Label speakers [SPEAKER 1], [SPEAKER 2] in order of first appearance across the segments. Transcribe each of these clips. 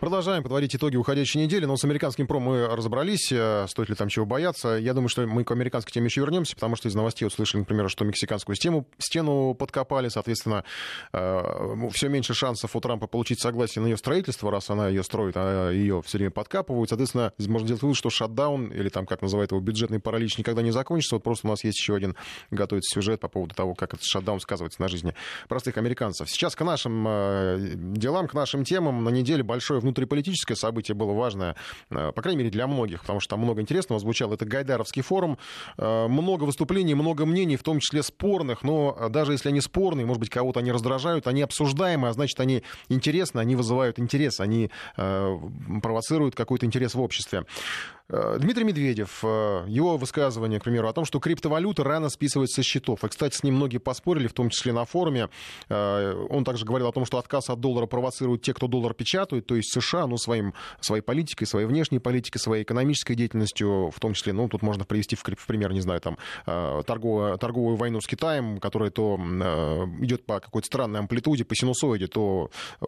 [SPEAKER 1] Продолжаем подводить итоги уходящей недели, но с американским про мы разобрались, э, стоит ли там чего бояться. Я думаю, что мы к американской теме еще вернемся, потому что из новостей услышали, например, что мексиканскую стену, стену подкопали, соответственно, э, все меньше шансов у Трампа получить согласие на ее строительство, раз она ее строит, а ее все время подкапывают. Соответственно, можно сделать вывод, что шатдаун, или там, как называют его, бюджетный паралич никогда не закончится. Вот просто у нас есть еще один готовится сюжет по поводу того, как этот шатдаун сказывается на жизни простых американцев. Сейчас к нашим э, делам, к нашим темам. На неделе большое внутриполитическое событие было важное, э, по крайней мере, для многих, потому что там много интересного звучало. Это Гайдаровский форум. Э, много выступлений, много мнений, в том числе спорных, но даже если они спорные, может быть, кого-то они раздражают, они обсуждаемы, а значит, они интересны, они вызывают интерес, они э, провоцируют какой-то интерес в обществе. Дмитрий Медведев, его высказывание, к примеру, о том, что криптовалюта рано списывается со счетов. И, кстати, с ним многие поспорили, в том числе на форуме. Он также говорил о том, что отказ от доллара провоцирует те, кто доллар печатают, то есть США, ну, своим, своей политикой, своей внешней политикой, своей экономической деятельностью, в том числе, ну, тут можно привести в, в пример, не знаю, там, э, торговую, торговую войну с Китаем, которая то э, идет по какой-то странной амплитуде, по синусоиде, то э,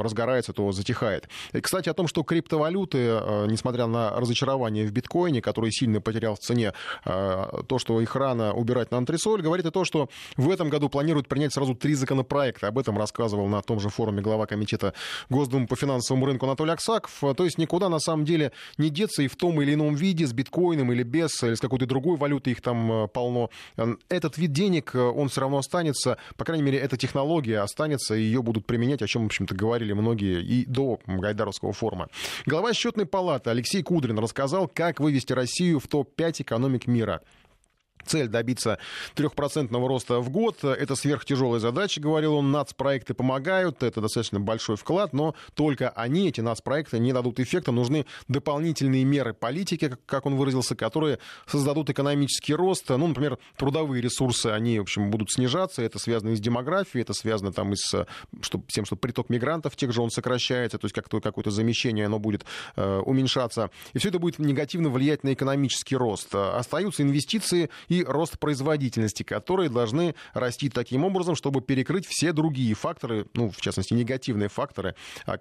[SPEAKER 1] разгорается, то затихает. И, кстати, о том, что криптовалюты, несмотря на разочарование в биткоине, который сильно потерял в цене, то, что их рано убирать на антресоль, говорит и то, что в этом году планируют принять сразу три законопроекта. Об этом рассказывал на том же форуме глава комитета Госдумы по финансовому рынку Анатолий Аксаков. То есть никуда на самом деле не деться и в том или ином виде, с биткоином или без, или с какой-то другой валютой их там э, полно. Этот вид денег, э, он все равно останется, по крайней мере, эта технология останется, и ее будут применять, о чем, в общем-то, говорили многие и до Гайдаровского форума. Глава счетной палаты Алексей Кудрин рассказал, как вывести Россию в топ-5 экономик мира цель добиться 3% роста в год. Это сверхтяжелая задача, говорил он. Нацпроекты помогают, это достаточно большой вклад, но только они, эти нацпроекты, не дадут эффекта. Нужны дополнительные меры политики, как он выразился, которые создадут экономический рост. Ну, например, трудовые ресурсы, они, в общем, будут снижаться. Это связано и с демографией, это связано там и с что, тем, что приток мигрантов тех же он сокращается, то есть как-то какое-то замещение, оно будет э, уменьшаться. И все это будет негативно влиять на экономический рост. Остаются инвестиции и рост производительности, которые должны расти таким образом, чтобы перекрыть все другие факторы, ну, в частности, негативные факторы, о,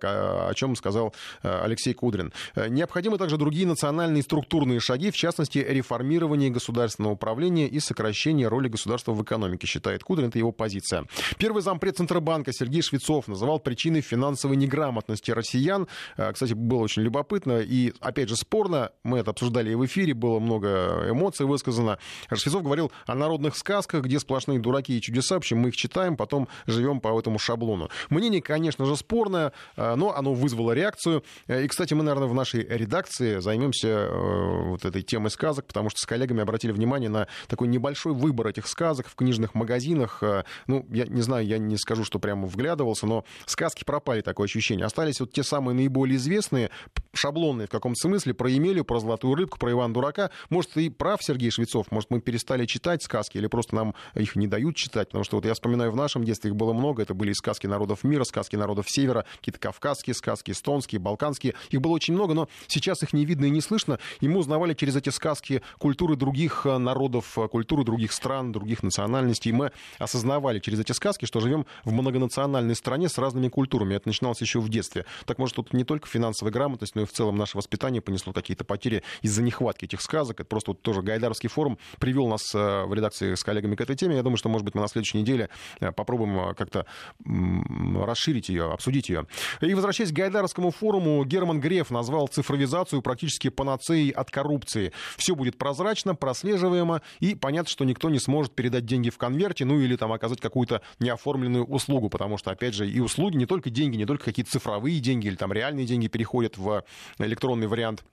[SPEAKER 1] о чем сказал э, Алексей Кудрин. Э, необходимы также другие национальные структурные шаги, в частности, реформирование государственного управления и сокращение роли государства в экономике, считает Кудрин, это его позиция. Первый зампред Центробанка Сергей Швецов называл причиной финансовой неграмотности россиян. Э, кстати, было очень любопытно и, опять же, спорно. Мы это обсуждали и в эфире, было много эмоций высказано. Швецов говорил о народных сказках, где сплошные дураки и чудеса. В общем, мы их читаем, потом живем по этому шаблону. Мнение, конечно же, спорное, э, но оно вызвало реакцию. Э, и, кстати, мы, наверное, в нашей редакции займемся э, вот этой темой сказок, потому что с коллегами обратили внимание на такой небольшой выбор этих сказок в книжных магазинах. Ну, я не знаю, я не скажу, что прямо вглядывался, но сказки пропали, такое ощущение. Остались вот те самые наиболее известные, шаблонные в каком-то смысле, про Емелю, про Золотую рыбку, про Ивана Дурака. Может, и прав Сергей Швецов, может, мы перестали перестали читать сказки или просто нам их не дают читать, потому что вот я вспоминаю, в нашем детстве их было много, это были и сказки народов мира, сказки народов севера, какие-то кавказские сказки, эстонские, балканские, их было очень много, но сейчас их не видно и не слышно, и мы узнавали через эти сказки культуры других э, народов, э, культуры других стран, других национальностей, и мы осознавали через эти сказки, что живем в многонациональной стране с разными культурами, это начиналось еще в детстве. Так может, тут не только финансовая грамотность, но и в целом наше воспитание понесло какие-то потери из-за нехватки этих сказок, это просто вот тоже Гайдаровский форум привел нас э, в редакции с коллегами к этой теме. Я думаю, что, может быть, мы на следующей неделе э, попробуем э, как-то расширить ее, обсудить ее. И возвращаясь к Гайдаровскому форуму, Герман Греф назвал цифровизацию практически панацеей от коррупции. Все будет прозрачно, прослеживаемо, и понятно, что никто не сможет передать деньги в конверте, ну или там оказать какую-то неоформленную услугу, потому что, опять же, и услуги, не только деньги, не только какие-то цифровые деньги или там реальные деньги переходят в электронный вариант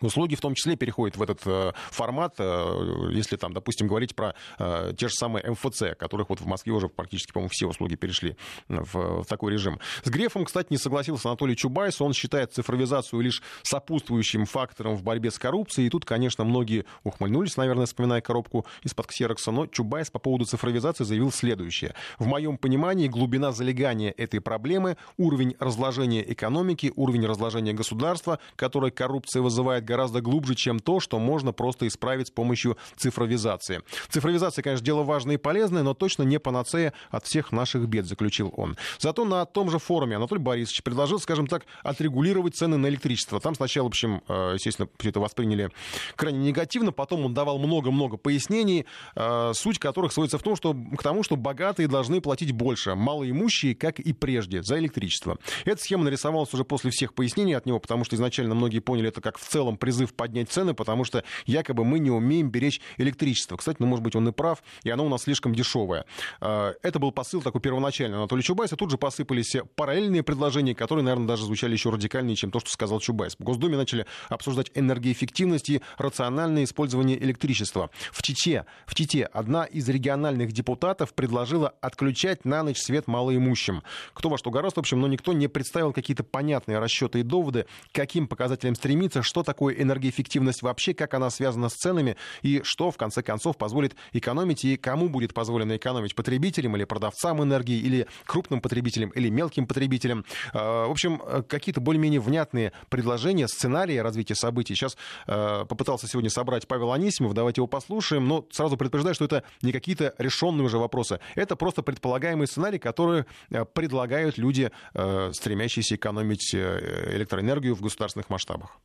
[SPEAKER 1] Услуги в том числе переходят в этот э, формат, э, если там, допустим, говорить про э, те же самые МФЦ, которых вот в Москве уже практически, по-моему, все услуги перешли в, такой режим. С Грефом, кстати, не согласился Анатолий Чубайс. Он считает цифровизацию лишь сопутствующим фактором в борьбе с коррупцией. И тут, конечно, многие ухмыльнулись, наверное, вспоминая коробку из-под ксерокса. Но Чубайс по поводу цифровизации заявил следующее. В моем понимании глубина залегания этой проблемы, уровень разложения экономики, уровень разложения государства, которое коррупция вызывает гораздо глубже, чем то, что можно просто исправить с помощью цифровизации. Цифровизация, конечно, дело важное и полезное, но точно не панацея от всех наших бед, заключил он. Зато на том же форуме Анатолий Борисович предложил, скажем так, отрегулировать цены на электричество. Там сначала, в общем, э, естественно, все это восприняли крайне негативно, потом он давал много-много пояснений, э, суть которых сводится в том, что к тому, что богатые должны платить больше, малоимущие, как и прежде, за электричество. Эта схема нарисовалась уже после всех пояснений от него, потому что изначально многие поняли это как в целом призыв поднять цены, потому что якобы мы не умеем беречь электричество. Кстати, ну, может быть, он и прав, и оно у нас слишком дешевое. Э, это был посыл такой первоначальный Анатолия Чубайса. Тут же посыпались параллельные предложения, которые, наверное, даже звучали еще радикальнее, чем то, что сказал Чубайс. В Госдуме начали обсуждать энергоэффективность и рациональное использование электричества. В Чите, в Чите одна из региональных депутатов предложила отключать на ночь свет малоимущим. Кто во что гораздо, в общем, но никто не представил какие-то понятные расчеты и доводы, к каким показателям стремиться, что такое энергоэффективность вообще, как она связана с ценами и что, в конце концов, позволит экономить и кому будет позволено экономить, потребителям или продавцам энергии, или крупным потребителям, или мелким потребителям. А, в общем, какие-то более-менее внятные предложения, сценарии развития событий. Сейчас э, попытался сегодня собрать Павел Анисимов, давайте его послушаем, но сразу предупреждаю, что это не какие-то решенные уже вопросы. Это просто предполагаемый сценарий, который э, предлагают люди, э, стремящиеся экономить э, электроэнергию в государственных масштабах.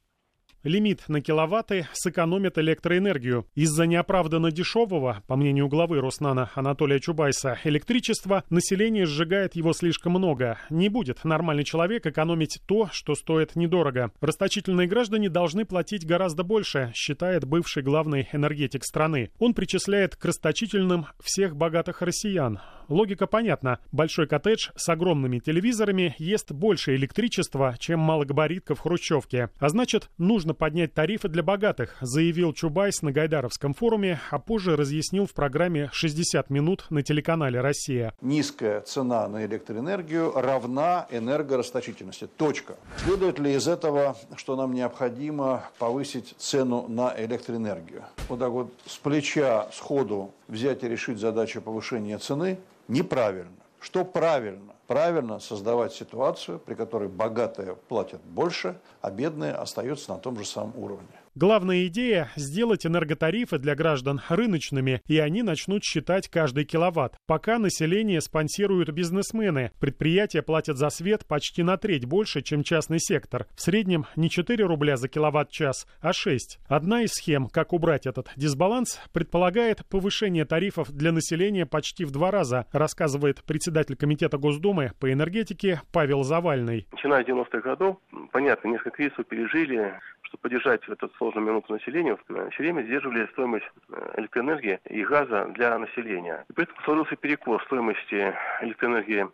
[SPEAKER 2] Лимит на киловатты сэкономит электроэнергию. Из-за неоправданно дешевого, по мнению главы Роснана Анатолия Чубайса, электричества население сжигает его слишком много. Не будет нормальный человек экономить то, что стоит недорого. Расточительные граждане должны платить гораздо больше, считает бывший главный энергетик страны. Он причисляет к расточительным всех богатых россиян. Логика понятна. Большой коттедж с огромными телевизорами ест больше электричества, чем малогабаритка в Хрущевке. А значит, нужно поднять тарифы для богатых, заявил Чубайс на Гайдаровском форуме, а позже разъяснил в программе «60 минут» на телеканале «Россия».
[SPEAKER 3] Низкая цена на электроэнергию равна энергорасточительности. Точка. Следует ли из этого, что нам необходимо повысить цену на электроэнергию? Вот так вот с плеча сходу взять и решить задачу повышения цены неправильно. Что правильно? Правильно создавать ситуацию, при которой богатые платят больше, а бедные остаются на том же самом уровне.
[SPEAKER 2] Главная идея – сделать энерготарифы для граждан рыночными, и они начнут считать каждый киловатт. Пока население спонсируют бизнесмены. Предприятия платят за свет почти на треть больше, чем частный сектор. В среднем не 4 рубля за киловатт-час, а 6. Одна из схем, как убрать этот дисбаланс, предполагает повышение тарифов для населения почти в два раза, рассказывает председатель Комитета Госдумы по энергетике Павел Завальный.
[SPEAKER 4] Начиная с 90-х годов, понятно, несколько кризисов пережили, чтобы поддержать этот сложную минуту населения, все время сдерживали стоимость э, электроэнергии и газа для населения. И поэтому сложился перекос стоимости электроэнергии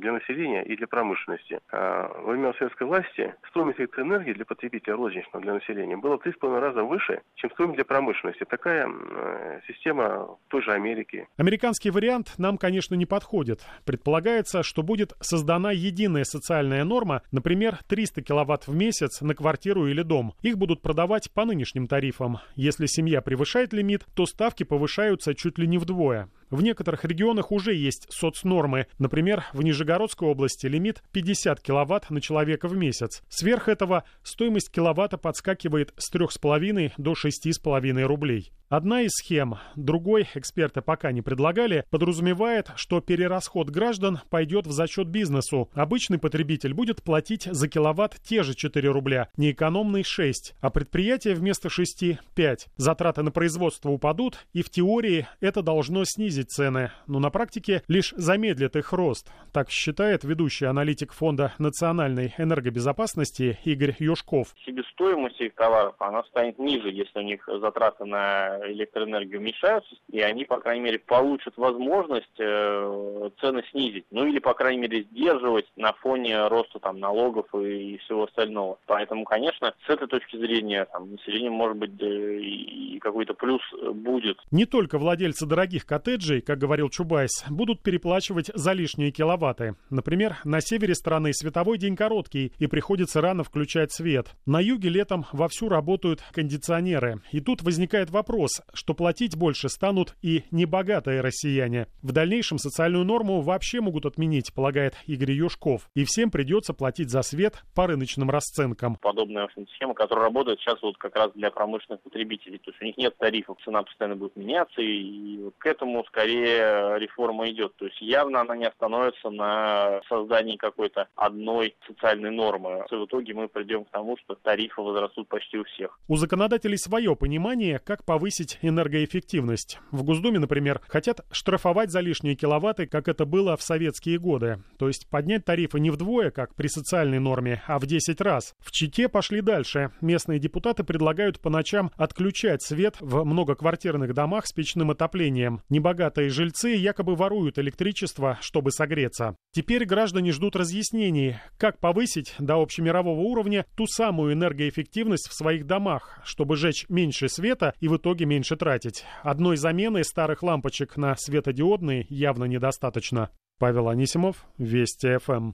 [SPEAKER 4] для населения и для промышленности. А во время советской власти стоимость электроэнергии для потребителя рознично для населения была в 3,5 раза выше, чем стоимость для промышленности. Такая э, система в той же Америке.
[SPEAKER 2] Американский вариант нам, конечно, не подходит. Предполагается, что будет создана единая социальная норма, например, 300 киловатт в месяц на квартиру или дом. Их будут продавать по нынешним тарифам. Если семья превышает лимит, то ставки повышаются чуть ли не вдвое. В некоторых регионах уже есть соцнормы. Например, в Нижегородской области лимит 50 киловатт на человека в месяц. Сверх этого стоимость киловатта подскакивает с 3,5 до 6,5 рублей. Одна из схем, другой эксперты пока не предлагали, подразумевает, что перерасход граждан пойдет в зачет бизнесу. Обычный потребитель будет платить за киловатт те же 4 рубля, неэкономный 6, а предприятие вместо 6 – 5. Затраты на производство упадут, и в теории это должно снизить цены, но на практике лишь замедлит их рост. Так считает ведущий аналитик Фонда национальной энергобезопасности Игорь Юшков.
[SPEAKER 5] Себестоимость этих товаров она станет ниже, если у них затраты на электроэнергию уменьшаются, и они, по крайней мере, получат возможность э, цены снизить. Ну или, по крайней мере, сдерживать на фоне роста там, налогов и, и всего остального. Поэтому, конечно, с этой точки зрения там, население, может быть, и какой-то плюс будет.
[SPEAKER 2] Не только владельцы дорогих коттеджей приезжие, как говорил Чубайс, будут переплачивать за лишние киловатты. Например, на севере страны световой день короткий и приходится рано включать свет. На юге летом вовсю работают кондиционеры. И тут возникает вопрос, что платить больше станут и небогатые россияне. В дальнейшем социальную норму вообще могут отменить, полагает Игорь Юшков. И всем придется платить за свет по рыночным расценкам.
[SPEAKER 5] Подобная схема, которая работает сейчас вот как раз для промышленных потребителей. То есть у них нет тарифов, цена постоянно будет меняться, и к этому скорее реформа идет. То есть явно она не остановится на создании какой-то одной социальной нормы. В итоге мы придем к тому, что тарифы возрастут почти у всех.
[SPEAKER 2] У законодателей свое понимание, как повысить энергоэффективность. В Госдуме, например, хотят штрафовать за лишние киловатты, как это было в советские годы. То есть поднять тарифы не вдвое, как при социальной норме, а в 10 раз. В Чите пошли дальше. Местные депутаты предлагают по ночам отключать свет в многоквартирных домах с печным отоплением. Небогатые жильцы якобы воруют электричество, чтобы согреться. Теперь граждане ждут разъяснений, как повысить до общемирового уровня ту самую энергоэффективность в своих домах, чтобы жечь меньше света и в итоге меньше тратить. Одной замены старых лампочек на светодиодные явно недостаточно. Павел Анисимов, Вести ФМ.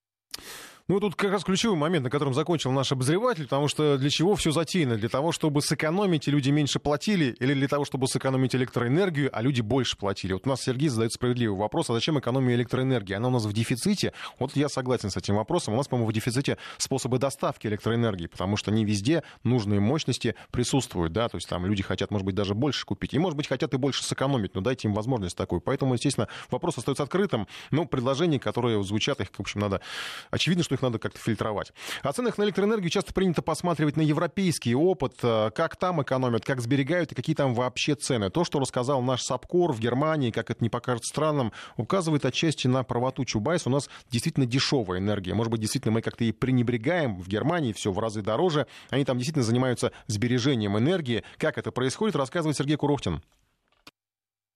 [SPEAKER 1] Ну, тут как раз ключевой момент, на котором закончил наш обозреватель, потому что для чего все затеяно? Для того, чтобы сэкономить, и люди меньше платили, или для того, чтобы сэкономить электроэнергию, а люди больше платили? Вот у нас Сергей задает справедливый вопрос, а зачем экономия электроэнергии? Она у нас в дефиците? Вот я согласен с этим вопросом. У нас, по-моему, в дефиците способы доставки электроэнергии, потому что не везде нужные мощности присутствуют, да, то есть там люди хотят, может быть, даже больше купить, и, может быть, хотят и больше сэкономить, но дайте им возможность такую. Поэтому, естественно, вопрос остается открытым, но предложения, которые звучат, их, в общем, надо... Очевидно, что их надо как-то фильтровать. О ценах на электроэнергию часто принято посматривать на европейский опыт, э, как там экономят, как сберегают и какие там вообще цены. То, что рассказал наш САПКОР в Германии, как это не покажется странным, указывает отчасти на правоту Чубайс. У нас действительно дешевая энергия. Может быть, действительно мы как-то и пренебрегаем. В Германии все в разы дороже. Они там действительно занимаются сбережением энергии. Как это происходит, рассказывает Сергей Курохтин.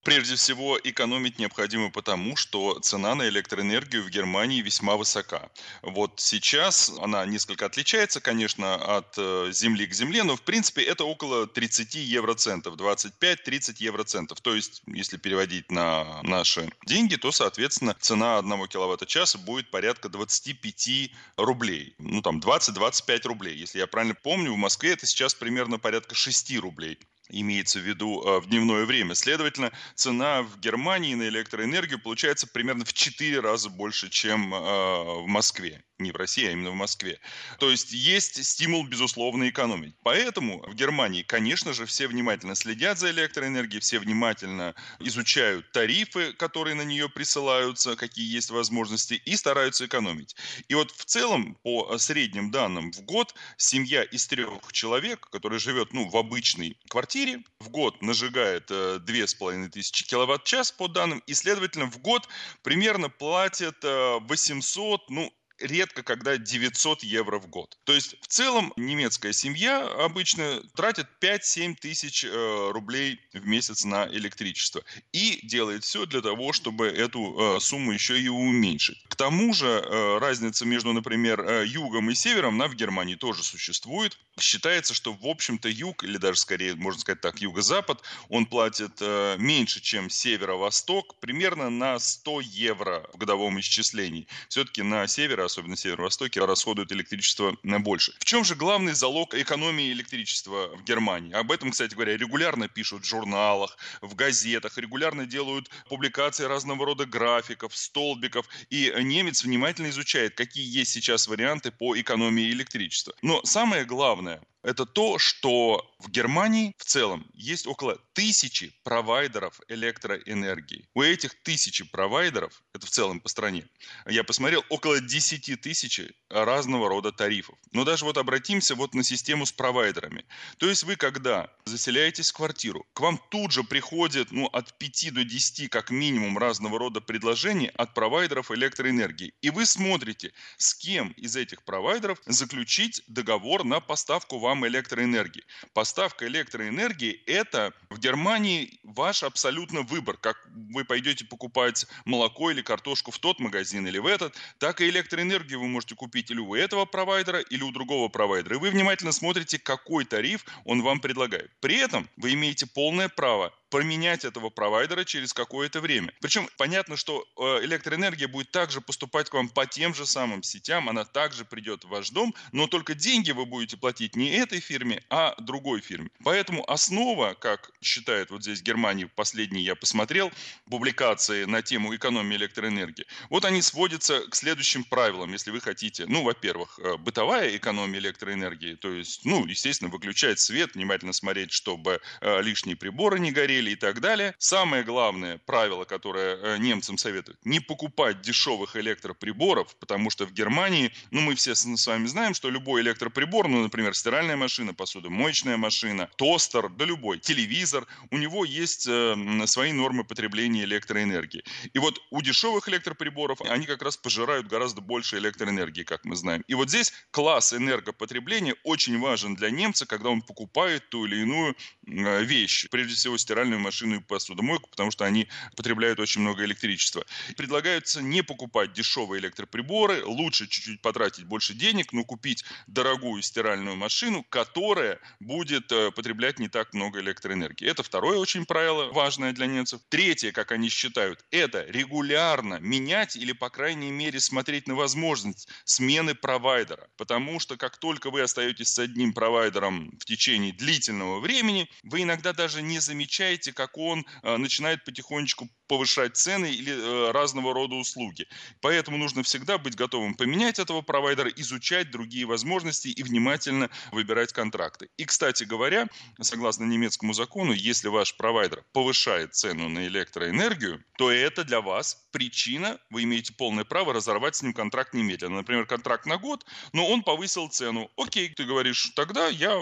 [SPEAKER 6] Прежде всего, экономить необходимо потому, что цена на электроэнергию в Германии весьма высока. Вот сейчас она несколько отличается, конечно, от э, земли к земле, но в принципе это около 30 евроцентов, 25-30 евроцентов. То есть, если переводить на наши деньги, то, соответственно, цена 1 киловатта-часа будет порядка 25 рублей. Ну, там, 20-25 рублей. Если я правильно помню, в Москве это сейчас примерно порядка 6 рублей имеется в виду э, в дневное время. Следовательно, цена в Германии на электроэнергию получается примерно в 4 раза больше, чем э, в Москве не в России, а именно в Москве. То есть есть стимул, безусловно, экономить. Поэтому в Германии, конечно же, все внимательно следят за электроэнергией, все внимательно изучают тарифы, которые на нее присылаются, какие есть возможности, и стараются экономить. И вот в целом, по средним данным, в год семья из трех человек, которая живет ну, в обычной квартире, в год нажигает э, 2500 киловатт-час по данным, и, следовательно, в год примерно платят 800, э, ну, редко когда 900 евро в год. То есть в целом немецкая семья обычно тратит 5-7 тысяч э, рублей в месяц на электричество и делает все для того, чтобы эту э, сумму еще и уменьшить. К тому же э, разница между, например, югом и севером, она в Германии тоже существует. Считается, что в общем-то юг, или даже скорее, можно сказать так, юго-запад, он платит меньше, чем северо-восток, примерно на 100 евро в годовом исчислении. Все-таки на северо особенно в Северо-Востоке, расходуют электричество больше. В чем же главный залог экономии электричества в Германии? Об этом, кстати говоря, регулярно пишут в журналах, в газетах, регулярно делают публикации разного рода графиков, столбиков, и немец внимательно изучает, какие есть сейчас варианты по экономии электричества. Но самое главное, это то, что в Германии в целом есть около тысячи провайдеров электроэнергии. У этих тысячи провайдеров, это в целом по стране, я посмотрел, около 10 тысяч разного рода тарифов. Но даже вот обратимся вот на систему с провайдерами. То есть вы, когда заселяетесь в квартиру, к вам тут же приходит ну, от 5 до 10 как минимум разного рода предложений от провайдеров электроэнергии. И вы смотрите, с кем из этих провайдеров заключить договор на поставку вам вам электроэнергии. Поставка электроэнергии – это в Германии ваш абсолютно выбор. Как вы пойдете покупать молоко или картошку в тот магазин или в этот, так и электроэнергию вы можете купить или у этого провайдера, или у другого провайдера. И вы внимательно смотрите, какой тариф он вам предлагает. При этом вы имеете полное право променять этого провайдера через какое-то время. Причем понятно, что э, электроэнергия будет также поступать к вам по тем же самым сетям, она также придет в ваш дом, но только деньги вы будете платить не этой фирме, а другой фирме. Поэтому основа, как считает вот здесь Германия, последний я посмотрел, публикации на тему экономии электроэнергии, вот они сводятся к следующим правилам, если вы хотите. Ну, во-первых, э, бытовая экономия электроэнергии, то есть, ну, естественно, выключать свет, внимательно смотреть, чтобы э, лишние приборы не горели и так далее. Самое главное правило, которое э, немцам советуют, не покупать дешевых электроприборов, потому что в Германии, ну, мы все с вами знаем, что любой электроприбор, ну, например, стиральная машина, посудомоечная машина, тостер, да любой, телевизор, у него есть э, свои нормы потребления электроэнергии. И вот у дешевых электроприборов они как раз пожирают гораздо больше электроэнергии, как мы знаем. И вот здесь класс энергопотребления очень важен для немца, когда он покупает ту или иную э, вещь. Прежде всего, стиральную машину и посудомойку, потому что они потребляют очень много электричества. Предлагается не покупать дешевые электроприборы, лучше чуть-чуть потратить больше денег, но купить дорогую стиральную машину, которая будет э, потреблять не так много электроэнергии. Это второе очень правило, важное для немцев. Третье, как они считают, это регулярно менять или, по крайней мере, смотреть на возможность смены провайдера. Потому что как только вы остаетесь с одним провайдером в течение длительного времени, вы иногда даже не замечаете, как он э, начинает потихонечку повышать цены или э, разного рода услуги. Поэтому нужно всегда быть готовым поменять этого провайдера, изучать другие возможности и внимательно выбирать контракты. И, кстати говоря, согласно немецкому закону, если ваш провайдер повышает цену на электроэнергию, то это для вас причина, вы имеете полное право разорвать с ним контракт немедленно. Например, контракт на год, но он повысил цену. Окей, ты говоришь, тогда я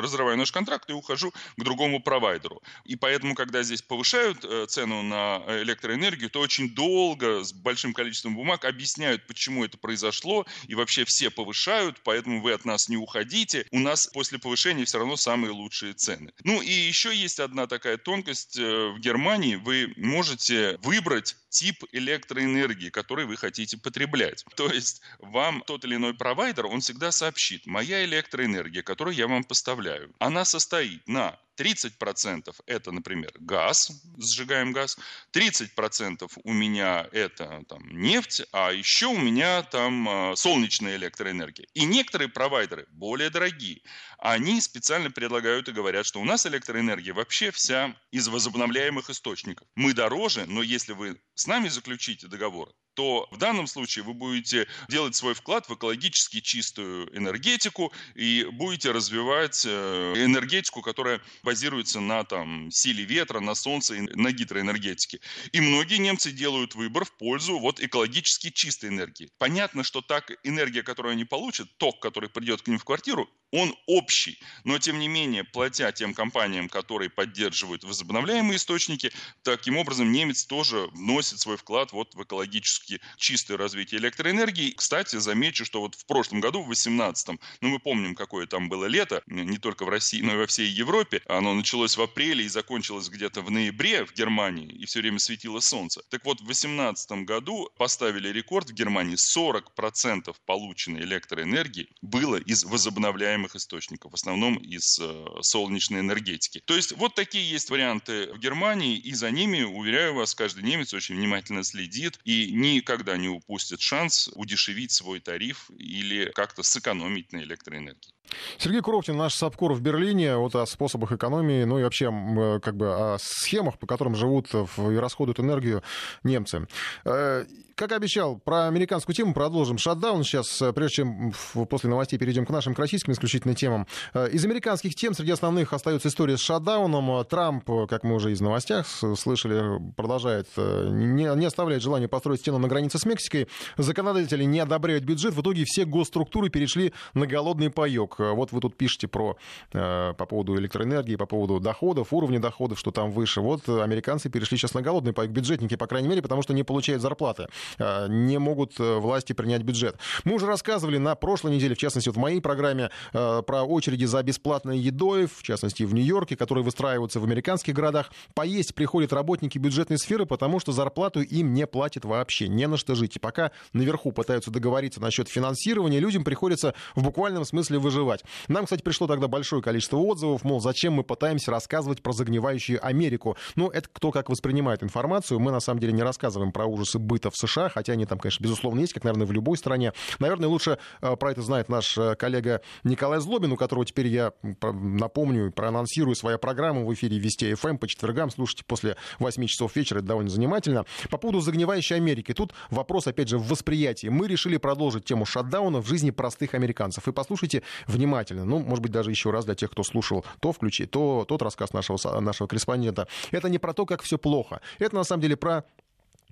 [SPEAKER 6] разрываю наш контракт и ухожу к другому провайдеру. И поэтому, когда здесь повышают э, цену на электроэнергию, то очень долго с большим количеством бумаг объясняют, почему это произошло, и вообще все повышают, поэтому вы от нас не уходите. У нас после повышения все равно самые лучшие цены. Ну и еще есть одна такая тонкость. Э, в Германии вы можете выбрать тип электроэнергии, который вы хотите потреблять. То есть вам тот или иной провайдер, он всегда сообщит, моя электроэнергия, которую я вам поставляю, она состоит на 30% это, например, газ, сжигаем газ, 30% у меня это там, нефть, а еще у меня там а, солнечная электроэнергия. И некоторые провайдеры, более дорогие, они специально предлагают и говорят, что у нас электроэнергия вообще вся из возобновляемых источников. Мы дороже, но если вы с нами заключите договор, то в данном случае вы будете делать свой вклад в экологически чистую энергетику и будете развивать э, энергетику, которая базируется на там, силе ветра, на солнце, на гидроэнергетике. И многие немцы делают выбор в пользу вот экологически чистой энергии. Понятно, что так энергия, которую они получат, ток, который придет к ним в квартиру, он общий. Но, тем не менее, платя тем компаниям, которые поддерживают возобновляемые источники, таким образом немец тоже вносит свой вклад вот в экологически чистое развитие электроэнергии. Кстати, замечу, что вот в прошлом году, в 2018, ну мы помним, какое там было лето, не только в России, но и во всей Европе. Оно началось в апреле и закончилось где-то в ноябре в Германии, и все время светило солнце. Так вот, в 2018 году поставили рекорд в Германии. 40% полученной электроэнергии было из возобновляемых источников, в основном из э, солнечной энергетики. То есть вот такие есть варианты в Германии, и за ними, уверяю вас, каждый немец очень внимательно следит и никогда не упустит шанс удешевить свой тариф или как-то сэкономить на электроэнергии.
[SPEAKER 1] Сергей Куровтин, наш САПКОР в Берлине, вот о способах экономии, ну и вообще э, как бы о схемах, по которым живут и расходуют энергию немцы. Э, как обещал, про американскую тему продолжим. Шатдаун сейчас, э, прежде чем после новостей перейдем к нашим, к российским исключительно темам. Из американских тем среди основных остается история с шатдауном. Трамп, как мы уже из новостях слышали, продолжает, не, не оставляет желания построить стену на границе с Мексикой. Законодатели не одобряют бюджет. В итоге все госструктуры перешли на голодный паек. Э, вот вы тут пишете про, э, по поводу электроэнергии, по поводу доходов, уровня доходов, что там выше. Вот американцы перешли сейчас на голодный пайк, бюджетники, по крайней мере, потому что не получают зарплаты. Не могут власти принять бюджет. Мы уже рассказывали на прошлой неделе, в частности, вот в моей программе, про очереди за бесплатной едой, в частности, в Нью-Йорке, которые выстраиваются в американских городах. Поесть приходят работники бюджетной сферы, потому что зарплату им не платят вообще, не на что жить. И пока наверху пытаются договориться насчет финансирования, людям приходится в буквальном смысле выживать. Нам, кстати, пришло тогда большое количество отзывов, мол, зачем мы пытаемся рассказывать про загнивающую Америку. Ну, это кто как воспринимает информацию. Мы, на самом деле, не рассказываем про ужасы быта в США, хотя они там, конечно, безусловно, есть, как, наверное, в любой стране. Наверное, лучше э, про это знает наш э, коллега Николай Злобин, у которого теперь я напомню проанонсирую свою программу в эфире Вести ФМ по четвергам. Слушайте после 8 часов вечера, это довольно занимательно. По поводу загнивающей Америки. Тут вопрос, опять же, в восприятии. Мы решили продолжить тему шатдауна в жизни простых американцев. И послушайте внимательно. Ну, может быть, даже еще раз для тех, кто слушал то включи, то тот рассказ нашего, нашего корреспондента. Это не про то, как все плохо. Это, на самом деле, про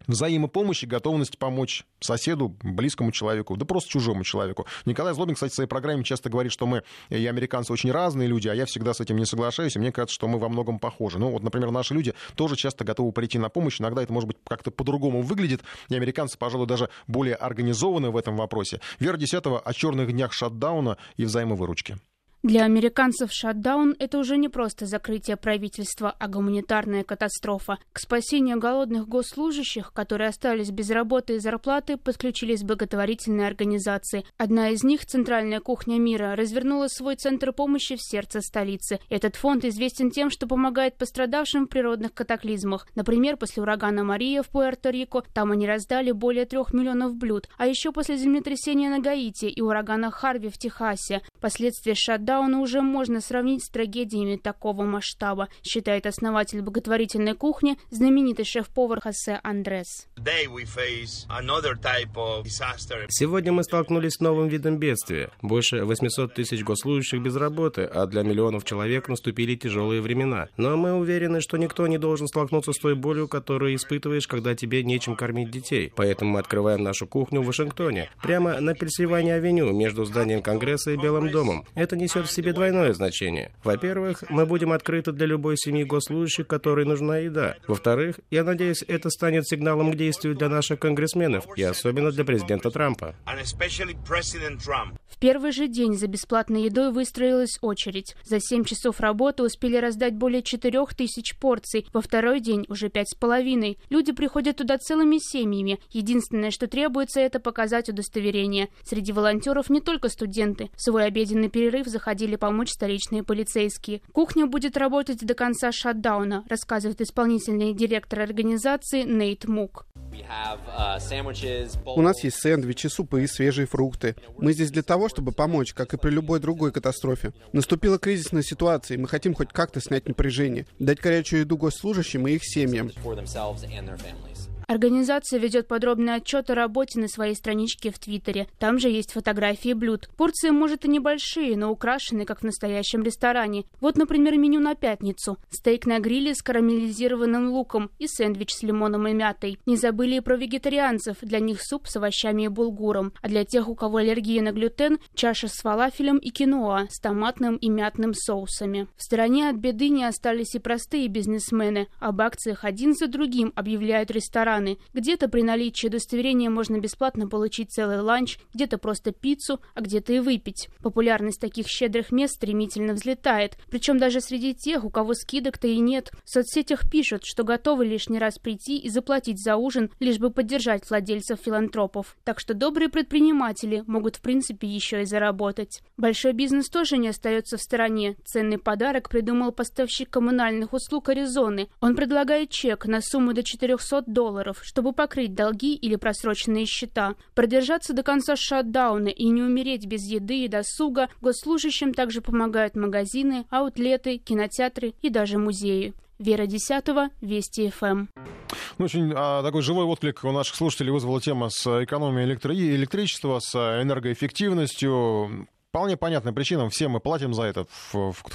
[SPEAKER 1] взаимопомощь и готовность помочь соседу, близкому человеку, да просто чужому человеку. Николай Злобин, кстати, в своей программе часто говорит, что мы и американцы очень разные люди, а я всегда с этим не соглашаюсь, и мне кажется, что мы во многом похожи. Ну вот, например, наши люди тоже часто готовы прийти на помощь, иногда это, может быть, как-то по-другому выглядит, и американцы, пожалуй, даже более организованы в этом вопросе. Вера Десятого о черных днях шатдауна и взаимовыручки.
[SPEAKER 7] Для американцев шатдаун – это уже не просто закрытие правительства, а гуманитарная катастрофа. К спасению голодных госслужащих, которые остались без работы и зарплаты, подключились благотворительные организации. Одна из них, Центральная кухня мира, развернула свой центр помощи в сердце столицы. Этот фонд известен тем, что помогает пострадавшим в природных катаклизмах. Например, после урагана Мария в Пуэрто-Рико, там они раздали более трех миллионов блюд. А еще после землетрясения на Гаити и урагана Харви в Техасе. Последствия шатдауна Дауна уже можно сравнить с трагедиями такого масштаба, считает основатель благотворительной кухни, знаменитый шеф-повар Хосе Андрес.
[SPEAKER 8] Сегодня мы столкнулись с новым видом бедствия. Больше 800 тысяч госслужащих без работы, а для миллионов человек наступили тяжелые времена. Но мы уверены, что никто не должен столкнуться с той болью, которую испытываешь, когда тебе нечем кормить детей. Поэтому мы открываем нашу кухню в Вашингтоне, прямо на Пенсильвании-авеню, между зданием Конгресса и Белым домом. Это несет несет в себе двойное значение. Во-первых, мы будем открыты для любой семьи госслужащих, которой нужна еда. Во-вторых, я надеюсь, это станет сигналом к действию для наших конгрессменов, и особенно для президента Трампа.
[SPEAKER 7] В первый же день за бесплатной едой выстроилась очередь. За 7 часов работы успели раздать более 4 тысяч порций. Во второй день уже пять с половиной. Люди приходят туда целыми семьями. Единственное, что требуется, это показать удостоверение. Среди волонтеров не только студенты. В свой обеденный перерыв заходят приходили помочь столичные полицейские. Кухня будет работать до конца шатдауна, рассказывает исполнительный директор организации Нейт Мук.
[SPEAKER 9] У нас есть сэндвичи, супы и свежие фрукты. Мы здесь для того, чтобы помочь, как и при любой другой катастрофе. Наступила кризисная ситуация, и мы хотим хоть как-то снять напряжение, дать горячую еду госслужащим и их семьям.
[SPEAKER 7] Организация ведет подробный отчет о работе на своей страничке в Твиттере. Там же есть фотографии блюд. Порции, может, и небольшие, но украшены, как в настоящем ресторане. Вот, например, меню на пятницу. Стейк на гриле с карамелизированным луком и сэндвич с лимоном и мятой. Не забыли и про вегетарианцев. Для них суп с овощами и булгуром. А для тех, у кого аллергия на глютен, чаша с фалафелем и киноа с томатным и мятным соусами. В стороне от беды не остались и простые бизнесмены. Об акциях один за другим объявляют рестораны рестораны. Где-то при наличии удостоверения можно бесплатно получить целый ланч, где-то просто пиццу, а где-то и выпить. Популярность таких щедрых мест стремительно взлетает, причем даже среди тех, у кого скидок-то и нет. В соцсетях пишут, что готовы лишний раз прийти и заплатить за ужин, лишь бы поддержать владельцев-филантропов. Так что добрые предприниматели могут в принципе еще и заработать. Большой бизнес тоже не остается в стороне. Ценный подарок придумал поставщик коммунальных услуг Аризоны. Он предлагает чек на сумму до 400 долларов долларов, чтобы покрыть долги или просроченные счета. Продержаться до конца шатдауна и не умереть без еды и досуга госслужащим также помогают магазины, аутлеты, кинотеатры и даже музеи. Вера Десятого, Вести ФМ.
[SPEAKER 1] Ну, очень а, такой живой отклик у наших слушателей вызвала тема с экономией электро... электричества, с энергоэффективностью вполне понятная причина. Все мы платим за это.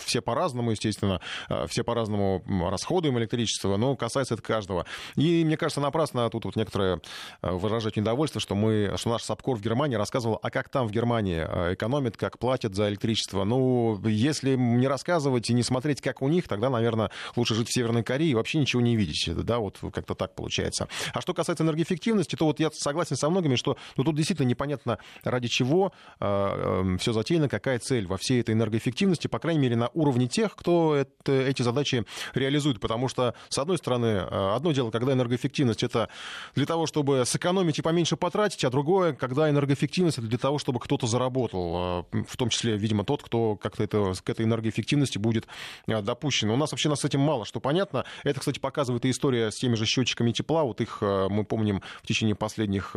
[SPEAKER 1] Все по-разному, естественно. Э, все по-разному расходуем электричество. Но касается это каждого. И мне кажется, напрасно тут вот некоторые э, выражают недовольство, что мы, что наш САПКОР в Германии рассказывал, а как там в Германии экономят, как платят за электричество. Ну, если не рассказывать и не смотреть, как у них, тогда, наверное, лучше жить в Северной Корее и вообще ничего не видеть. Да, вот как-то так получается. А что касается энергоэффективности, то вот я согласен со многими, что ну, тут действительно непонятно, ради чего э, э, все затеяно, какая цель во всей этой энергоэффективности, по крайней мере, на уровне тех, кто это, эти задачи реализует. Потому что, с одной стороны, э, одно дело, когда энергоэффективность это для того, чтобы сэкономить и поменьше потратить, а другое, когда энергоэффективность это для того, чтобы кто-то заработал, э, в том числе, видимо, тот, кто как-то это, к этой энергоэффективности будет э, допущен. У нас вообще с этим мало что понятно. Это, кстати, показывает и история с теми же счетчиками тепла. Вот их мы помним в течение последних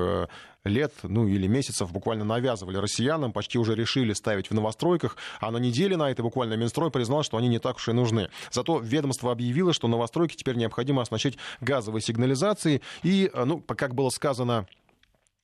[SPEAKER 1] лет, ну или месяцев буквально навязывали россиянам, почти уже решили ставить в новостройках, а на неделе на это буквально Минстрой признал, что они не так уж и нужны. Зато ведомство объявило, что новостройки теперь необходимо оснащать газовой сигнализацией и, ну, как было сказано Э,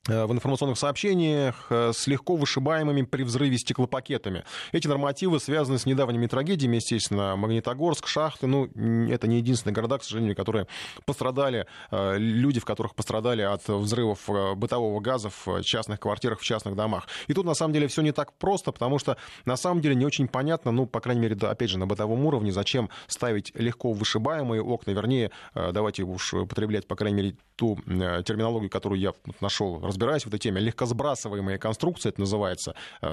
[SPEAKER 1] в информационных сообщениях э, с легко вышибаемыми при взрыве стеклопакетами. Эти нормативы связаны с недавними трагедиями, естественно, Магнитогорск, Шахты. Ну, это не единственные города, к сожалению, которые пострадали, э, люди, в которых пострадали от взрывов бытового газа в частных квартирах, в частных домах. И тут, на самом деле, все не так просто, потому что, на самом деле, не очень понятно, ну, по крайней мере, опять же, на бытовом уровне, зачем ставить легко вышибаемые окна, вернее, давайте уж употреблять, по крайней мере, ту терминологию, которую я нашел разбираюсь в этой теме, легкосбрасываемые конструкции, это называется, э,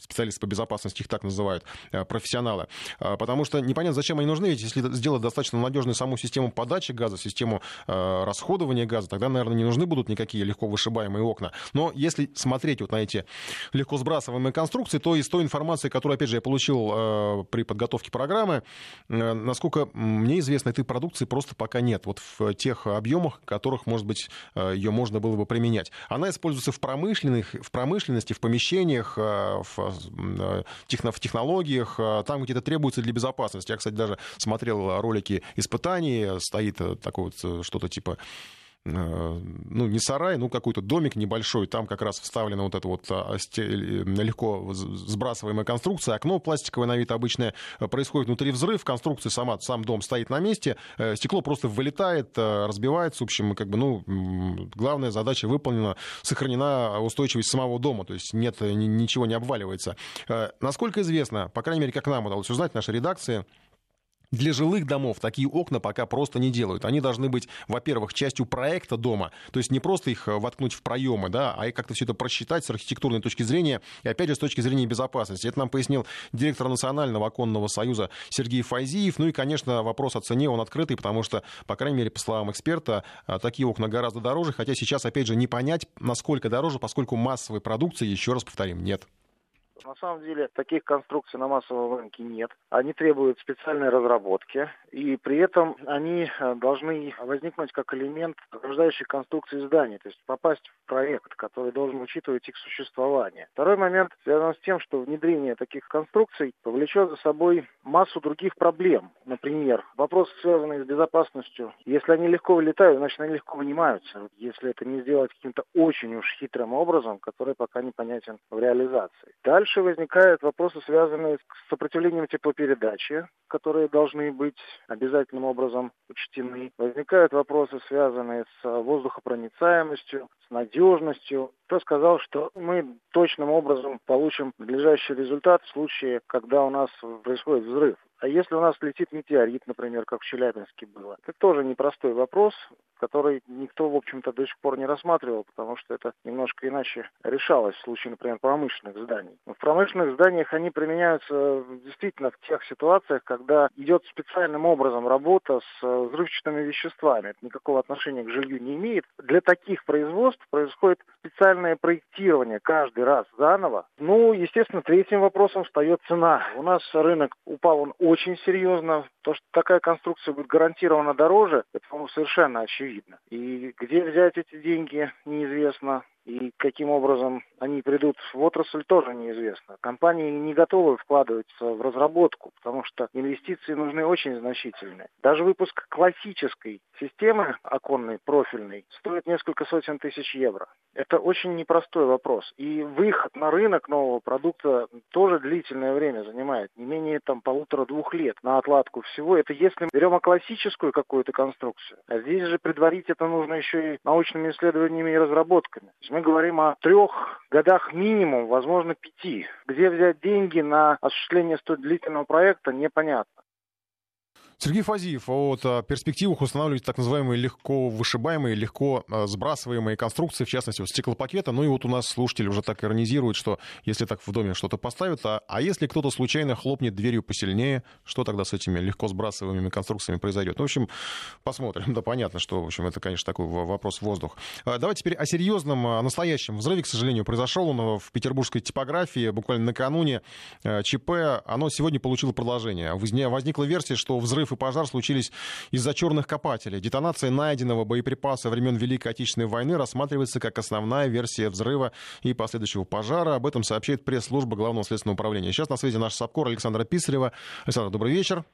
[SPEAKER 1] специалисты по безопасности их так называют, э, профессионалы. Э, потому что непонятно, зачем они нужны, ведь если сделать достаточно надежную саму систему подачи газа, систему э, расходования газа, тогда, наверное, не нужны будут никакие легко вышибаемые окна. Но если смотреть вот на эти легко сбрасываемые конструкции, то из той информации, которую, опять же, я получил при подготовке программы, насколько мне известно, этой продукции просто пока нет. Вот в тех объемах, которых, может быть, ее можно было бы применять. Она используется в, промышленных, в промышленности, в помещениях, в в технологиях, э, там где-то требуется для безопасности. Я, кстати, даже смотрел ролики испытаний, стоит э, такое вот что-то типа Э, ну, не сарай, ну, какой-то домик небольшой, там как раз вставлена вот эта вот а, легко сбрасываемая конструкция, окно пластиковое на вид обычное, э, происходит внутри взрыв, конструкция сама, сам дом стоит на месте, э, стекло просто вылетает, разбивается, в общем, как бы, ну, главная задача выполнена, сохранена устойчивость самого дома, то есть нет, ничего не обваливается. Насколько известно, по крайней мере, как нам удалось узнать, наша редакция, для жилых домов такие окна пока просто не делают. Они должны быть, во-первых, частью проекта дома, то есть не просто их э, воткнуть в проемы, да, а как-то все это просчитать с архитектурной точки зрения и, опять же, с точки зрения безопасности. Это нам пояснил директор Национального оконного союза Сергей Файзиев. Ну и, конечно, вопрос о цене, он открытый, потому что, по крайней мере, по словам эксперта, э, такие окна гораздо дороже, хотя сейчас, опять же, не понять, насколько дороже, поскольку массовой продукции, еще раз повторим, нет.
[SPEAKER 10] На самом деле таких конструкций на массовом рынке нет. Они требуют специальной разработки, и при этом они э, должны возникнуть как элемент ограждающей конструкции здания, то есть попасть в проект, который должен учитывать их существование. Второй момент связан с тем, что внедрение таких конструкций повлечет за собой массу других проблем. Например, вопросы, связанные с безопасностью. Если они легко вылетают, значит они легко вынимаются. Если это не сделать каким-то очень уж хитрым образом, который пока непонятен в реализации. Дальше Дальше возникают вопросы, связанные с сопротивлением теплопередачи, которые должны быть обязательным образом учтены. Возникают вопросы, связанные с воздухопроницаемостью, с надежностью. Кто сказал, что мы точным образом получим надлежащий результат в случае, когда у нас происходит взрыв? А если у нас летит метеорит, например, как в Челябинске было? Это тоже непростой вопрос, который никто, в общем-то, до сих пор не рассматривал, потому что это немножко иначе решалось в случае, например, промышленных зданий. Но в промышленных зданиях они применяются действительно в тех ситуациях, когда идет специальным образом работа с взрывчатыми веществами. Это никакого отношения к жилью не имеет. Для таких производств происходит специальное проектирование каждый раз заново. Ну, естественно, третьим вопросом встает цена. У нас рынок упал он очень серьезно. То, что такая конструкция будет гарантированно дороже, это, по-моему, совершенно очевидно. И где взять эти деньги, неизвестно. И каким образом они придут в отрасль, тоже неизвестно. Компании не готовы вкладываться в разработку, потому что инвестиции нужны очень значительные. Даже выпуск классической системы оконной, профильной, стоит несколько сотен тысяч евро. Это очень непростой вопрос. И выход на рынок нового продукта тоже длительное время занимает. Не менее там полутора-двух лет на отладку всего. Это если берем классическую какую-то конструкцию. А здесь же предварить это нужно еще и научными исследованиями и разработками. Мы говорим о трех годах минимум, возможно, пяти. Где взять деньги на осуществление столь длительного проекта, непонятно.
[SPEAKER 1] Сергей Фазиев о а, перспективах устанавливать так называемые легко вышибаемые, легко а, сбрасываемые конструкции, в частности, вот стеклопакета. Ну и вот у нас слушатель уже так иронизирует, что если так в доме что-то поставят, а, а если кто-то случайно хлопнет дверью посильнее, что тогда с этими легко сбрасываемыми конструкциями произойдет? Ну, в общем, посмотрим. Да, понятно, что, в общем, это, конечно, такой вопрос воздух. Давайте теперь о серьезном, о настоящем взрыве, к сожалению, произошел он в петербургской типографии буквально накануне ЧП. Оно сегодня получило продолжение. Возникла версия, что взрыв и пожар случились из-за черных копателей. Детонация найденного боеприпаса времен Великой Отечественной войны рассматривается как основная версия взрыва и последующего пожара. Об этом сообщает пресс-служба Главного следственного управления. Сейчас на связи наш САПКОР Александра Писарева. Александр, добрый вечер.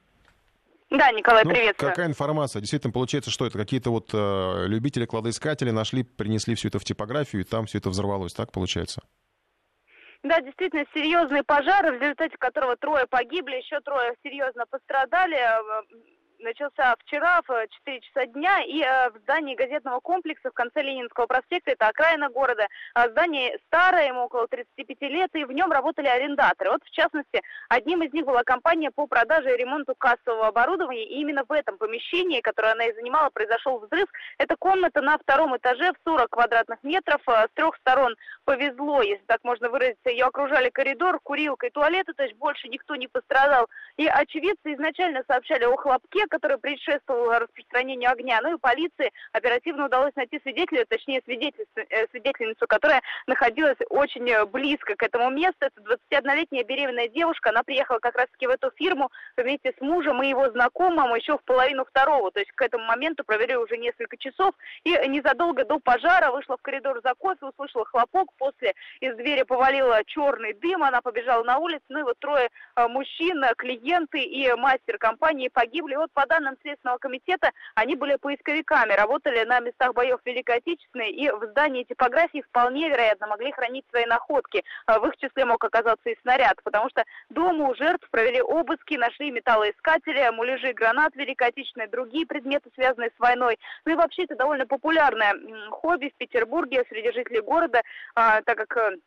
[SPEAKER 11] Да, Николай,
[SPEAKER 1] ну,
[SPEAKER 11] приветствую.
[SPEAKER 1] Какая информация? Действительно, получается, что это какие-то вот э, любители кладоискатели нашли, принесли все это в типографию, и там все это взорвалось, так получается?
[SPEAKER 11] Да, действительно, серьезный пожар, в результате которого трое погибли, еще трое серьезно пострадали начался вчера в 4 часа дня, и э, в здании газетного комплекса в конце Ленинского проспекта, это окраина города, э, здание старое, ему около 35 лет, и в нем работали арендаторы. Вот, в частности, одним из них была компания по продаже и ремонту кассового оборудования, и именно в этом помещении, которое она и занимала, произошел взрыв. Это комната на втором этаже в 40 квадратных метров, э, с трех сторон повезло, если так можно выразиться, ее окружали коридор, курилка и туалеты, то есть больше никто не пострадал. И очевидцы изначально сообщали о хлопке, который предшествовал распространению огня. Ну и полиции оперативно удалось найти свидетеля, точнее э, свидетельницу, которая находилась очень э, близко к этому месту. Это 21-летняя беременная девушка. Она приехала как раз-таки в эту фирму вместе с мужем и его знакомым еще в половину второго. То есть к этому моменту провели уже несколько часов. И незадолго до пожара вышла в коридор за кофе, услышала хлопок. После из двери повалила черный дым. Она побежала на улицу. Ну и вот трое э, мужчин, клиенты и мастер компании погибли. Вот по данным Следственного комитета, они были поисковиками, работали на местах боев Великой Отечественной и в здании типографии вполне вероятно могли хранить свои находки. А в их числе мог оказаться и снаряд, потому что дома у жертв провели обыски, нашли металлоискатели, муляжи гранат Великой Отечественной, другие предметы, связанные с войной. Ну и вообще это довольно популярное хобби в Петербурге среди жителей города, а, так как э,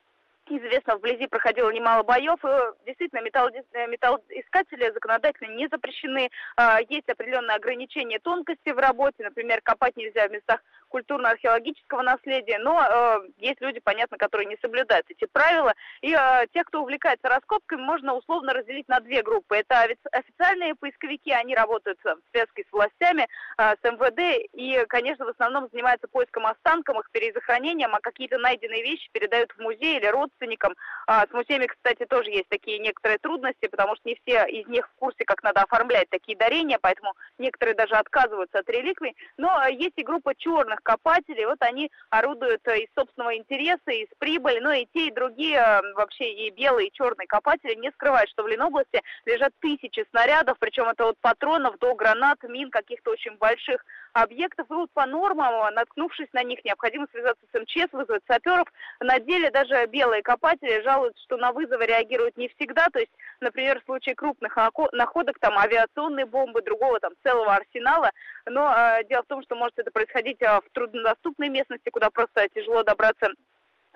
[SPEAKER 11] Известно, вблизи проходило немало боев. И, действительно, металл, э, металлоискатели законодательно не запрещены. А, есть определенные ограничения тонкости в работе. Например, копать нельзя в местах культурно-археологического наследия. Но э, есть люди, понятно, которые не соблюдают эти правила. И э, тех, кто увлекается раскопками, можно условно разделить на две группы. Это официальные поисковики, они работают в связке с властями, с МВД. И, конечно, в основном занимаются поиском останков, их перезахоронением, а какие-то найденные вещи передают в музей или родственникам родственникам. А, с музеями, кстати, тоже есть такие некоторые трудности, потому что не все из них в курсе, как надо оформлять такие дарения, поэтому некоторые даже отказываются от реликвий. Но а, есть и группа черных копателей, вот они орудуют э, из собственного интереса, из прибыли, но и те, и другие, а, вообще и белые, и черные копатели не скрывают, что в Ленобласти лежат тысячи снарядов, причем это от патронов до гранат, мин, каких-то очень больших объектов. Вот по нормам, наткнувшись на них, необходимо связаться с МЧС, вызвать саперов. На деле даже белые копатели жалуются, что на вызовы реагируют не всегда. То есть, например, в случае крупных находок, там авиационные бомбы, другого там целого арсенала. Но э, дело в том, что может это происходить э, в труднодоступной местности, куда просто тяжело добраться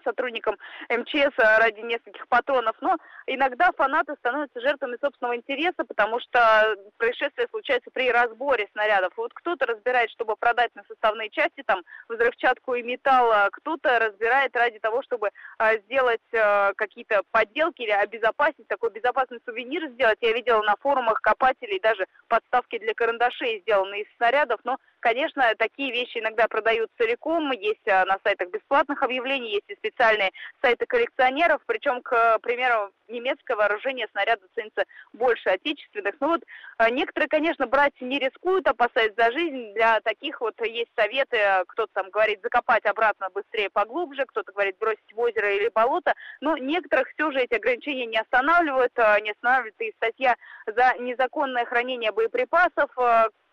[SPEAKER 11] сотрудникам МЧС э, ради нескольких патронов, но иногда фанаты становятся жертвами собственного интереса, потому что происшествия случаются при разборе снарядов. Вот кто-то разбирает, чтобы продать на составные части, там, взрывчатку и металл, а кто-то разбирает ради того, чтобы а, сделать а, какие-то подделки или обезопасить, такой безопасный сувенир сделать. Я видела на форумах копателей даже подставки для карандашей, сделанные из снарядов, но Конечно, такие вещи иногда продают целиком, есть на сайтах бесплатных объявлений, есть и специальные сайты коллекционеров, причем, к примеру, немецкое вооружение снаряда ценится больше отечественных. Ну вот некоторые, конечно, брать не рискуют, опасаясь за жизнь. Для таких вот есть советы, кто-то там говорит закопать обратно быстрее, поглубже, кто-то говорит бросить в озеро или болото, но некоторых все же эти ограничения не останавливают, не останавливает и статья за незаконное хранение боеприпасов,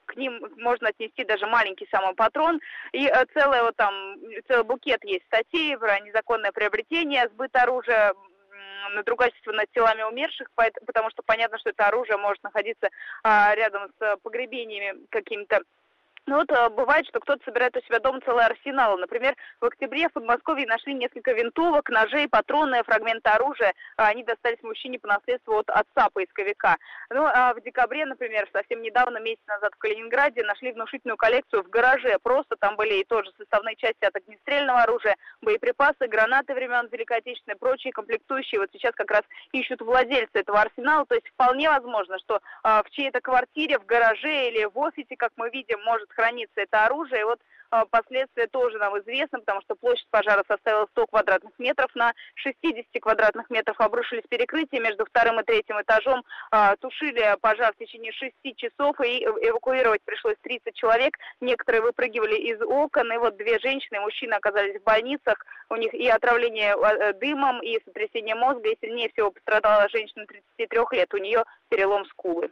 [SPEAKER 11] к ним можно отнести даже маленький самый патрон. И э, целый вот там, целый букет есть статей про незаконное приобретение, сбыт оружия, надругательство над телами умерших, потому что понятно, что это оружие может находиться а, рядом с погребениями какими-то ну вот э, бывает, что кто-то собирает у себя дома целый арсенал. Например, в октябре в Подмосковье нашли несколько винтовок, ножей, патроны, фрагменты оружия. А они достались мужчине по наследству от отца поисковика. Ну а в декабре, например, совсем недавно, месяц назад в Калининграде, нашли внушительную коллекцию в гараже. Просто там были и тоже составные части от огнестрельного оружия, боеприпасы, гранаты времен Великой Отечественной, прочие комплектующие. Вот сейчас как раз ищут владельца этого арсенала. То есть вполне возможно, что а, в чьей-то квартире, в гараже или в офисе, как мы видим, может хранится это оружие. И вот а, последствия тоже нам известны, потому что площадь пожара составила 100 квадратных метров. На 60 квадратных метров обрушились перекрытия между вторым и третьим этажом. А, тушили пожар в течение 6 часов и эвакуировать пришлось 30 человек. Некоторые выпрыгивали из окон. И вот две женщины и мужчина оказались в больницах. У них и отравление а, дымом, и сотрясение мозга. И сильнее всего пострадала женщина 33 лет. У нее перелом скулы.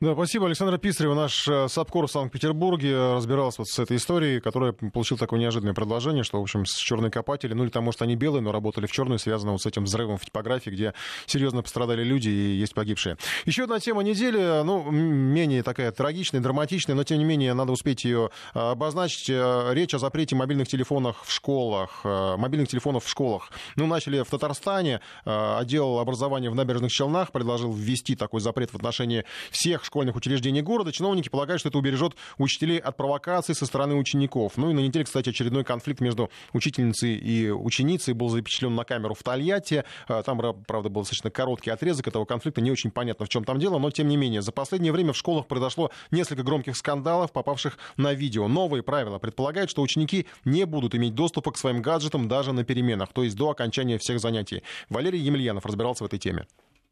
[SPEAKER 1] Да, спасибо. Александра Писарева, наш э, САПКОР в Санкт-Петербурге, э, разбирался вот с этой историей, которая получила такое неожиданное предложение, что, в общем, с черной копатели, ну или там, может, они белые, но работали в черную, связано вот с этим взрывом в типографии, где серьезно пострадали люди и есть погибшие. Еще одна тема недели, ну, менее такая трагичная, драматичная, но, тем не менее, надо успеть ее э, обозначить. Речь о запрете мобильных телефонов в школах, мобильных телефонов в школах. Ну, начали в Татарстане, отдел образования в Набережных Челнах предложил ввести такой запрет в отношении всех школьных учреждений города. Чиновники полагают, что это убережет учителей от провокаций со стороны учеников. Ну и на неделе, кстати, очередной конфликт между учительницей и ученицей был запечатлен на камеру в Тольятти. А, там, правда, был достаточно короткий отрезок этого конфликта. Не очень понятно, в чем там дело, но тем не менее. За последнее время в школах произошло несколько громких скандалов, попавших на видео. Новые правила предполагают, что ученики не будут иметь доступа к своим гаджетам даже на переменах, то есть до окончания всех занятий. Валерий Емельянов разбирался в этой теме.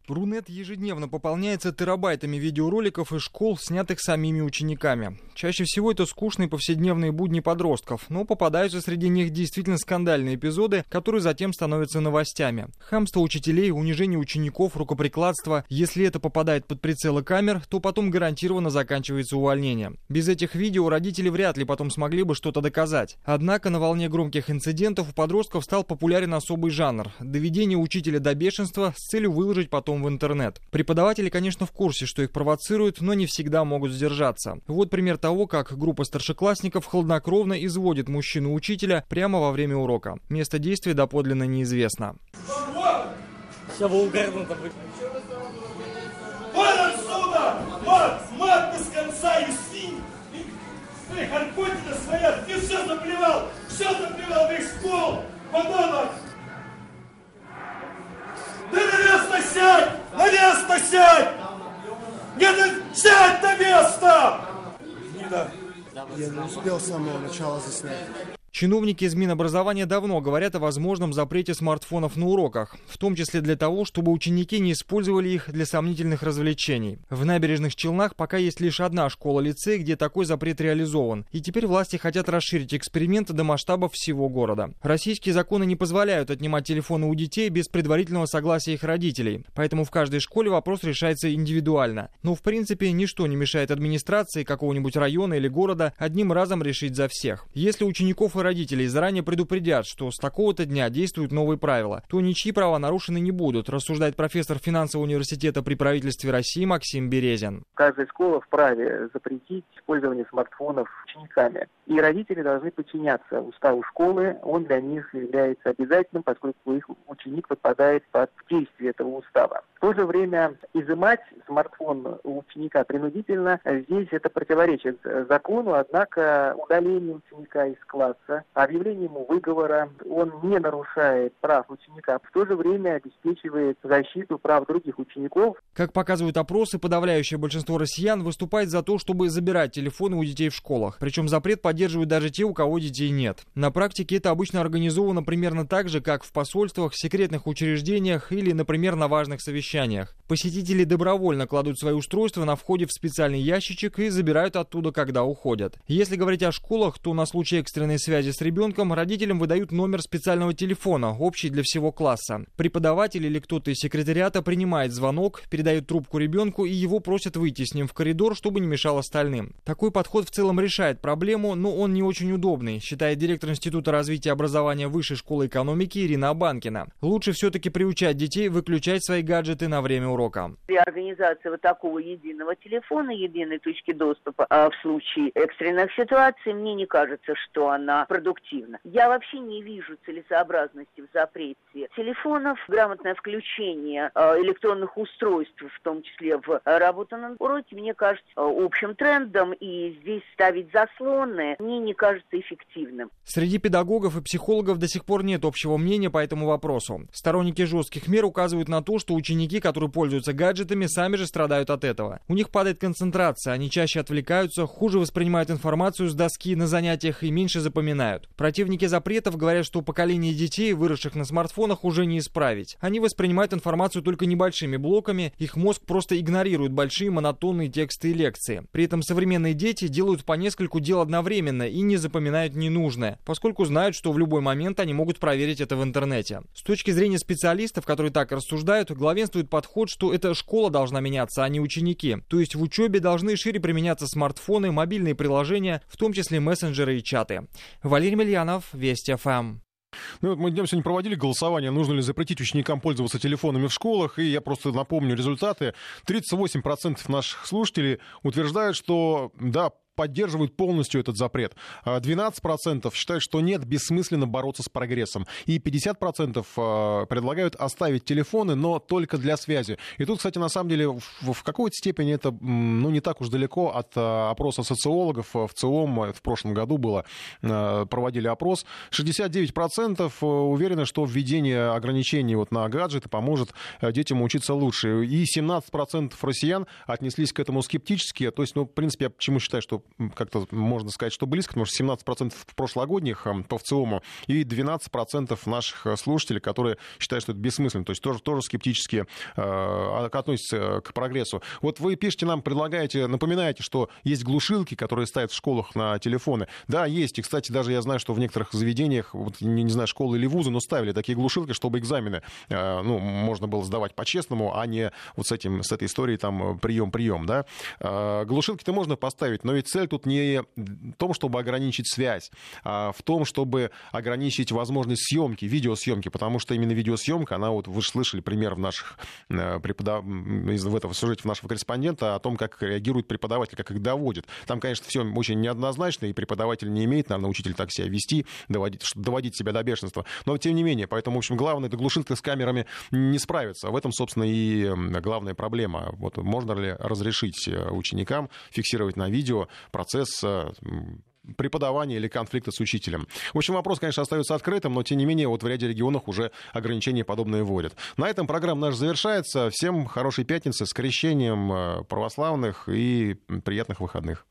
[SPEAKER 12] Рунет ежедневно пополняется терабайтами видеороликов из школ, снятых самими учениками. Чаще всего это скучные повседневные будни подростков, но попадаются среди них действительно скандальные эпизоды, которые затем становятся новостями. Хамство учителей, унижение учеников, рукоприкладство. Если это попадает под прицелы камер, то потом гарантированно заканчивается увольнение. Без этих видео родители вряд ли потом смогли бы что-то доказать. Однако на волне громких инцидентов у подростков стал популярен особый жанр – доведение учителя до бешенства с целью выложить потом в интернет. Преподаватели, конечно, в курсе, что их провоцируют, но не всегда могут сдержаться. Вот пример того, как группа старшеклассников хладнокровно изводит мужчину-учителя прямо во время урока. Место действия доподлинно неизвестно. Все вулгарно Вон отсюда! Мат! Мат без конца и свинь! Ты, Харкотина своя, ты все заплевал! Все заплевал весь пол! Подонок! Ты на место сядь! На место сядь! Не на... Сядь на место! Я не успел с самого начала заснять. Чиновники из Минобразования давно говорят о возможном запрете смартфонов на уроках, в том числе для того, чтобы ученики не использовали их для сомнительных развлечений. В набережных Челнах пока есть лишь одна школа-лицей, где такой запрет реализован, и теперь власти хотят расширить эксперимент до масштабов всего города. Российские законы не позволяют отнимать телефоны у детей без предварительного согласия их родителей, поэтому в каждой школе вопрос решается индивидуально. Но в принципе ничто не мешает администрации какого-нибудь района или города одним разом решить за всех. Если учеников и родителей заранее предупредят, что с такого-то дня действуют новые правила, то ничьи права нарушены не будут, рассуждает профессор финансового университета при правительстве России Максим Березин.
[SPEAKER 13] Каждая школа вправе запретить использование смартфонов учениками. И родители должны подчиняться уставу школы, он для них является обязательным, поскольку их ученик подпадает под действие этого устава. В то же время изымать смартфон у ученика принудительно, здесь это противоречит закону, однако удаление ученика из класса объявление ему выговора, он не нарушает прав ученика, в то же время обеспечивает защиту прав других учеников.
[SPEAKER 12] Как показывают опросы, подавляющее большинство россиян выступает за то, чтобы забирать телефоны у детей в школах. Причем запрет поддерживают даже те, у кого детей нет. На практике это обычно организовано примерно так же, как в посольствах, секретных учреждениях или, например, на важных совещаниях. Посетители добровольно кладут свои устройства на входе в специальный ящичек и забирают оттуда, когда уходят. Если говорить о школах, то на случай экстренной связи с ребенком родителям выдают номер специального телефона, общий для всего класса. Преподаватель или кто-то из секретариата принимает звонок, передает трубку ребенку и его просят выйти с ним в коридор, чтобы не мешал остальным. Такой подход в целом решает проблему, но он не очень удобный, считает директор Института развития образования Высшей школы экономики Ирина Абанкина. Лучше все-таки приучать детей выключать свои гаджеты на время урока.
[SPEAKER 14] При организации вот такого единого телефона, единой точки доступа а в случае экстренных ситуаций, мне не кажется, что она продуктивна. Я вообще не вижу целесообразности в запрете телефонов, грамотное включение а, электронных устройств, в том числе в работу на уроке, мне кажется а, общим трендом, и здесь ставить заслоны мне не кажется эффективным.
[SPEAKER 12] Среди педагогов и психологов до сих пор нет общего мнения по этому вопросу. Сторонники жестких мер указывают на то, что ученики, которые пользуются гаджетами, сами же страдают от этого. У них падает концентрация, они чаще отвлекаются, хуже воспринимают информацию с доски на занятиях и меньше запоминают. Противники запретов говорят, что поколение детей, выросших на смартфонах, уже не исправить. Они воспринимают информацию только небольшими блоками, их мозг просто игнорирует большие монотонные тексты и лекции. При этом современные дети делают по нескольку дел одновременно и не запоминают ненужное, поскольку знают, что в любой момент они могут проверить это в интернете. С точки зрения специалистов, которые так рассуждают, главенствует подход, что эта школа должна меняться, а не ученики. То есть в учебе должны шире применяться смартфоны, мобильные приложения, в том числе мессенджеры и чаты. Валерий Мельянов, Вести ФМ.
[SPEAKER 1] Ну, вот мы днем сегодня проводили голосование, нужно ли запретить ученикам пользоваться телефонами в школах, и я просто напомню результаты. 38% наших слушателей утверждают, что да, поддерживают полностью этот запрет. 12% а, считают, что нет, бессмысленно бороться с прогрессом. И 50% а, предлагают оставить телефоны, но только для связи. И тут, кстати, на самом деле, в, какой-то степени это ну, не так уж далеко от а, опроса социологов. В ЦИОМ в прошлом году было, проводили опрос. 69% уверены, что введение ограничений вот на гаджеты поможет детям учиться лучше. И 17% россиян отнеслись к этому скептически. То есть, ну, в принципе, я почему считаю, что как-то можно сказать, что близко, потому что 17% прошлогодних по ВЦИОМу и 12% наших э, слушателей, которые считают, что это бессмысленно, то есть тоже, тоже скептически э, относятся к прогрессу. Вот вы пишете нам, предлагаете, напоминаете, что есть глушилки, которые ставят в школах на телефоны. Да, есть. И, кстати, даже я знаю, что в некоторых заведениях, вот, не, не знаю, школы или вузы, но ставили такие глушилки, чтобы экзамены э, ну, можно было сдавать по-честному, а не вот с, этим, с этой историей там прием-прием. Да? Э, глушилки-то можно поставить, но ведь цель тут не в том, чтобы ограничить связь, а в том, чтобы ограничить возможность съемки, видеосъемки, потому что именно видеосъемка, она вот, вы слышали пример в наших э, преподав... в этом сюжете нашего корреспондента о том, как реагирует преподаватель, как их доводит. Там, конечно, все очень неоднозначно, и преподаватель не имеет, наверное, учитель так себя вести, доводить, доводить себя до бешенства. Но, тем не менее, поэтому, в общем, главное, это глушилка с камерами не справится. В этом, собственно, и главная проблема. Вот можно ли разрешить э, ученикам фиксировать на видео процесс преподавания или конфликта с учителем. В общем, вопрос, конечно, остается открытым, но, тем не менее, вот в ряде регионов уже ограничения подобные вводят. На этом программа наша завершается. Всем хорошей пятницы с крещением э, православных и приятных выходных.